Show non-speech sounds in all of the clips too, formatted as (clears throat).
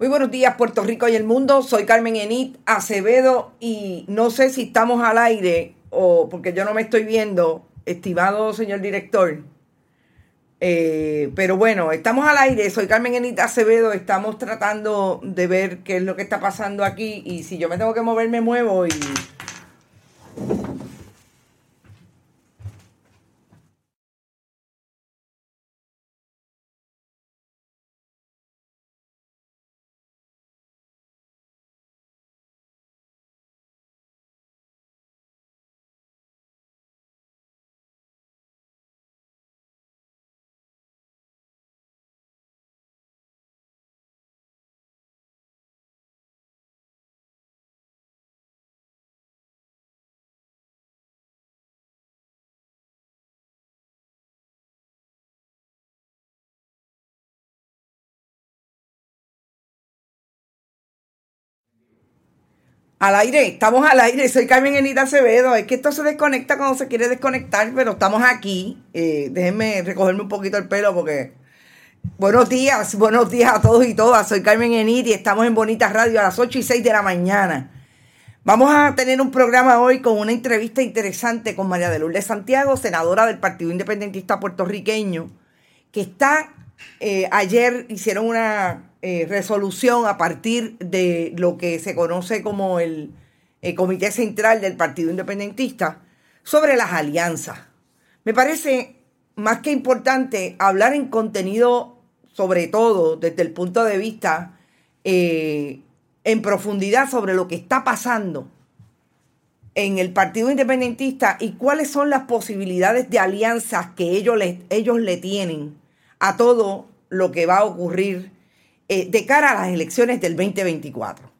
Muy buenos días, Puerto Rico y el mundo. Soy Carmen Enit Acevedo y no sé si estamos al aire o porque yo no me estoy viendo, estimado señor director. Eh, pero bueno, estamos al aire. Soy Carmen Enit Acevedo. Estamos tratando de ver qué es lo que está pasando aquí y si yo me tengo que mover, me muevo y. Al aire, estamos al aire. Soy Carmen Enita Acevedo. Es que esto se desconecta cuando se quiere desconectar, pero estamos aquí. Eh, déjenme recogerme un poquito el pelo porque. Buenos días, buenos días a todos y todas. Soy Carmen Enit y estamos en Bonita Radio a las 8 y 6 de la mañana. Vamos a tener un programa hoy con una entrevista interesante con María de Lourdes Santiago, senadora del Partido Independentista puertorriqueño, que está, eh, ayer hicieron una eh, resolución a partir de lo que se conoce como el, Comité Central del Partido Independentista sobre las alianzas. Me parece más que importante hablar en contenido, sobre todo desde el punto de vista eh, en profundidad sobre lo que está pasando en el Partido Independentista y cuáles son las posibilidades de alianzas que ellos le, ellos le tienen a todo lo que va a ocurrir eh, de cara a las elecciones del 2024.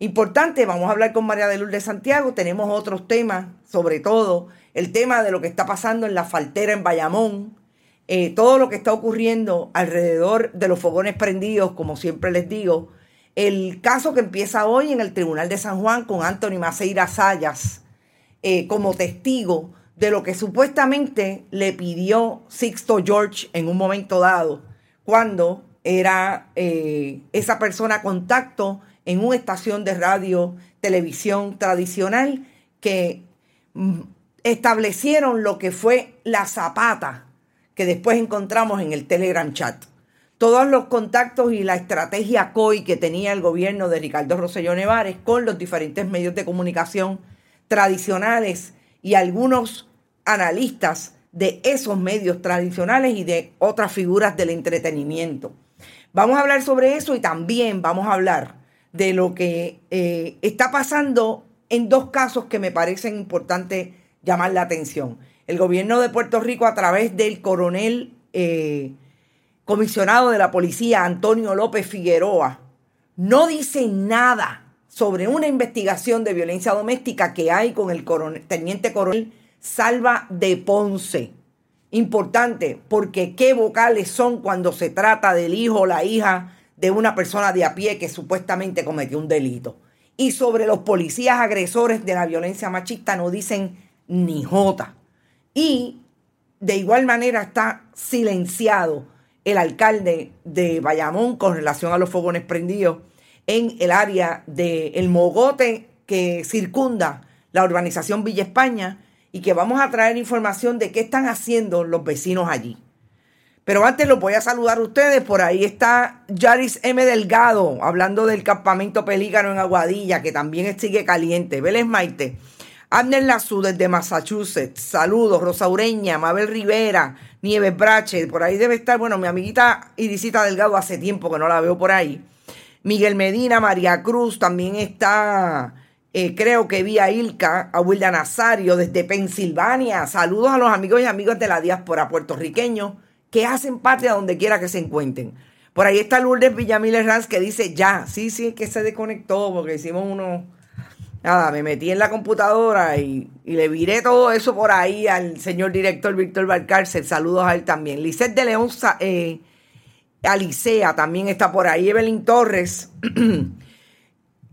Importante, vamos a hablar con María de Lourdes Santiago, tenemos otros temas, sobre todo el tema de lo que está pasando en la faltera en Bayamón, eh, todo lo que está ocurriendo alrededor de los fogones prendidos, como siempre les digo, el caso que empieza hoy en el Tribunal de San Juan con Anthony Maceira Sayas eh, como testigo de lo que supuestamente le pidió Sixto George en un momento dado, cuando era eh, esa persona contacto en una estación de radio, televisión tradicional que mm, establecieron lo que fue la zapata que después encontramos en el Telegram chat. Todos los contactos y la estrategia COI que tenía el gobierno de Ricardo Rosselló Nevares con los diferentes medios de comunicación tradicionales y algunos analistas de esos medios tradicionales y de otras figuras del entretenimiento. Vamos a hablar sobre eso y también vamos a hablar de lo que eh, está pasando en dos casos que me parecen importantes llamar la atención. El gobierno de Puerto Rico a través del coronel eh, comisionado de la policía Antonio López Figueroa no dice nada sobre una investigación de violencia doméstica que hay con el teniente coronel Salva de Ponce Importante, porque qué vocales son cuando se trata del hijo o la hija de una persona de a pie que supuestamente cometió un delito. Y sobre los policías agresores de la violencia machista no dicen ni jota. Y de igual manera está silenciado el alcalde de Bayamón con relación a los fogones prendidos en el área del Mogote que circunda la urbanización Villa España y que vamos a traer información de qué están haciendo los vecinos allí. Pero antes los voy a saludar a ustedes. Por ahí está Yaris M. Delgado hablando del campamento Pelícano en Aguadilla, que también sigue caliente. Vélez Maite. Abner Lazú desde Massachusetts. Saludos. Rosa Ureña, Mabel Rivera, Nieves Brache. Por ahí debe estar, bueno, mi amiguita Irisita Delgado hace tiempo que no la veo por ahí. Miguel Medina, María Cruz. También está Eh, creo que vi a Ilka, a Wilda Nazario desde Pensilvania. Saludos a los amigos y amigas de la diáspora puertorriqueño que hacen patria donde quiera que se encuentren. Por ahí está Lourdes Villamil Herranz que dice ya, sí, sí, que se desconectó porque hicimos uno. Nada, me metí en la computadora y, le viré todo eso por ahí al señor director Víctor Valcárcel. Saludos a él también. Lisette de León, eh, Alicea también está por ahí. Evelyn Torres. (clears throat)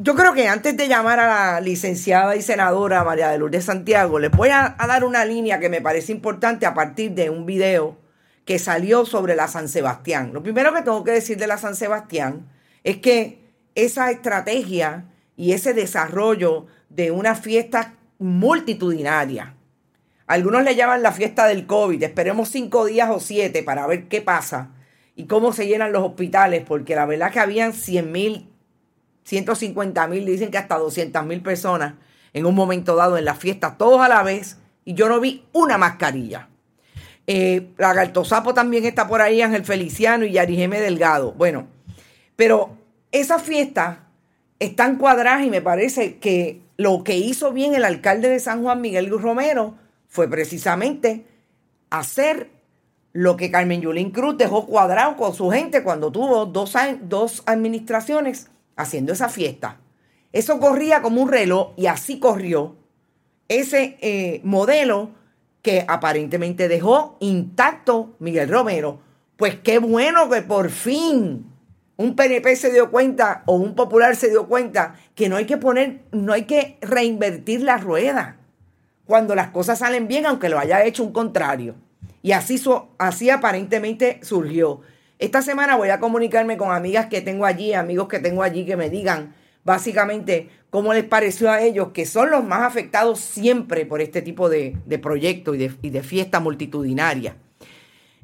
Yo creo que antes de llamar a la licenciada y senadora María de Lourdes Santiago, les voy a, dar una línea que me parece importante a partir de un video que salió sobre la San Sebastián. Lo primero que tengo que decir de la San Sebastián es que esa estrategia y ese desarrollo de una fiesta multitudinaria, algunos le llaman la fiesta del COVID, esperemos cinco días o siete para ver qué pasa y cómo se llenan los hospitales, porque la verdad que habían 100 mil 150 mil, dicen que hasta 200 mil personas en un momento dado en la fiesta, todos a la vez, y yo no vi una mascarilla. Eh, Lagarto Sapo también está por ahí, Ángel Feliciano y Yarigeme Delgado. Bueno, pero esa fiesta están cuadradas y me parece que lo que hizo bien el alcalde de San Juan, Miguel Romero, fue precisamente hacer lo que Carmen Yulín Cruz dejó cuadrado con su gente cuando tuvo dos, dos administraciones haciendo esa fiesta. Eso corría como un reloj y así corrió ese eh, modelo que aparentemente dejó intacto Miguel Romero. Pues qué bueno que por fin un PNP se dio cuenta o un popular se dio cuenta que no hay que poner, no hay que reinvertir la rueda cuando las cosas salen bien, aunque lo haya hecho un contrario. Y así, así aparentemente surgió. Esta semana voy a comunicarme con amigas que tengo allí, amigos que tengo allí que me digan básicamente cómo les pareció a ellos, que son los más afectados siempre por este tipo de, de proyectos y de, fiesta multitudinaria.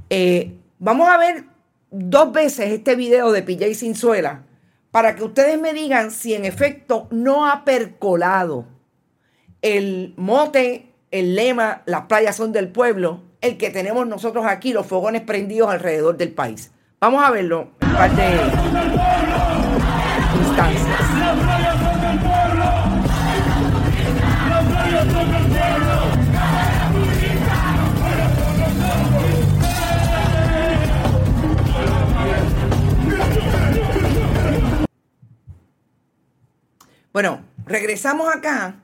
Eh, vamos a ver dos veces este video de PJ Sinzuela para que ustedes me digan si en efecto no ha percolado el mote, el lema, las playas son del pueblo, el que tenemos nosotros aquí, los fogones prendidos alrededor del país. Vamos a verlo en de instancias. Bueno, regresamos acá.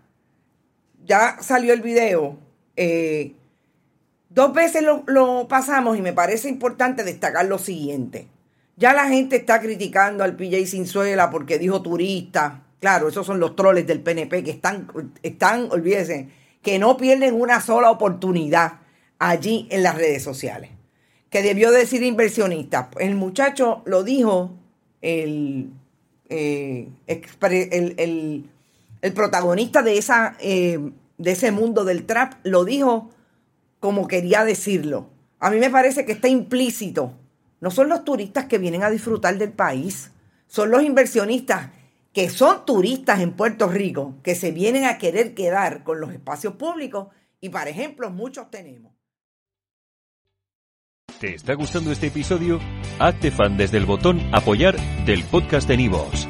Ya salió el video. Eh, Dos veces lo, pasamos y me parece importante destacar lo siguiente. Ya la gente está criticando al PJ Sinzuela porque dijo turista. Claro, esos son los troles del PNP que están, están, olvídense, que no pierden una sola oportunidad allí en las redes sociales. Que debió decir inversionista. El muchacho lo dijo, el, eh, el, protagonista de, esa, eh, de ese mundo del trap lo dijo como quería decirlo. A mí me parece que está implícito. No son los turistas que vienen a disfrutar del país, son los inversionistas que son turistas en Puerto Rico, que se vienen a querer quedar con los espacios públicos y, por ejemplo, muchos tenemos. ¿Te está gustando este episodio? Hazte fan desde el botón apoyar del podcast de Nivos.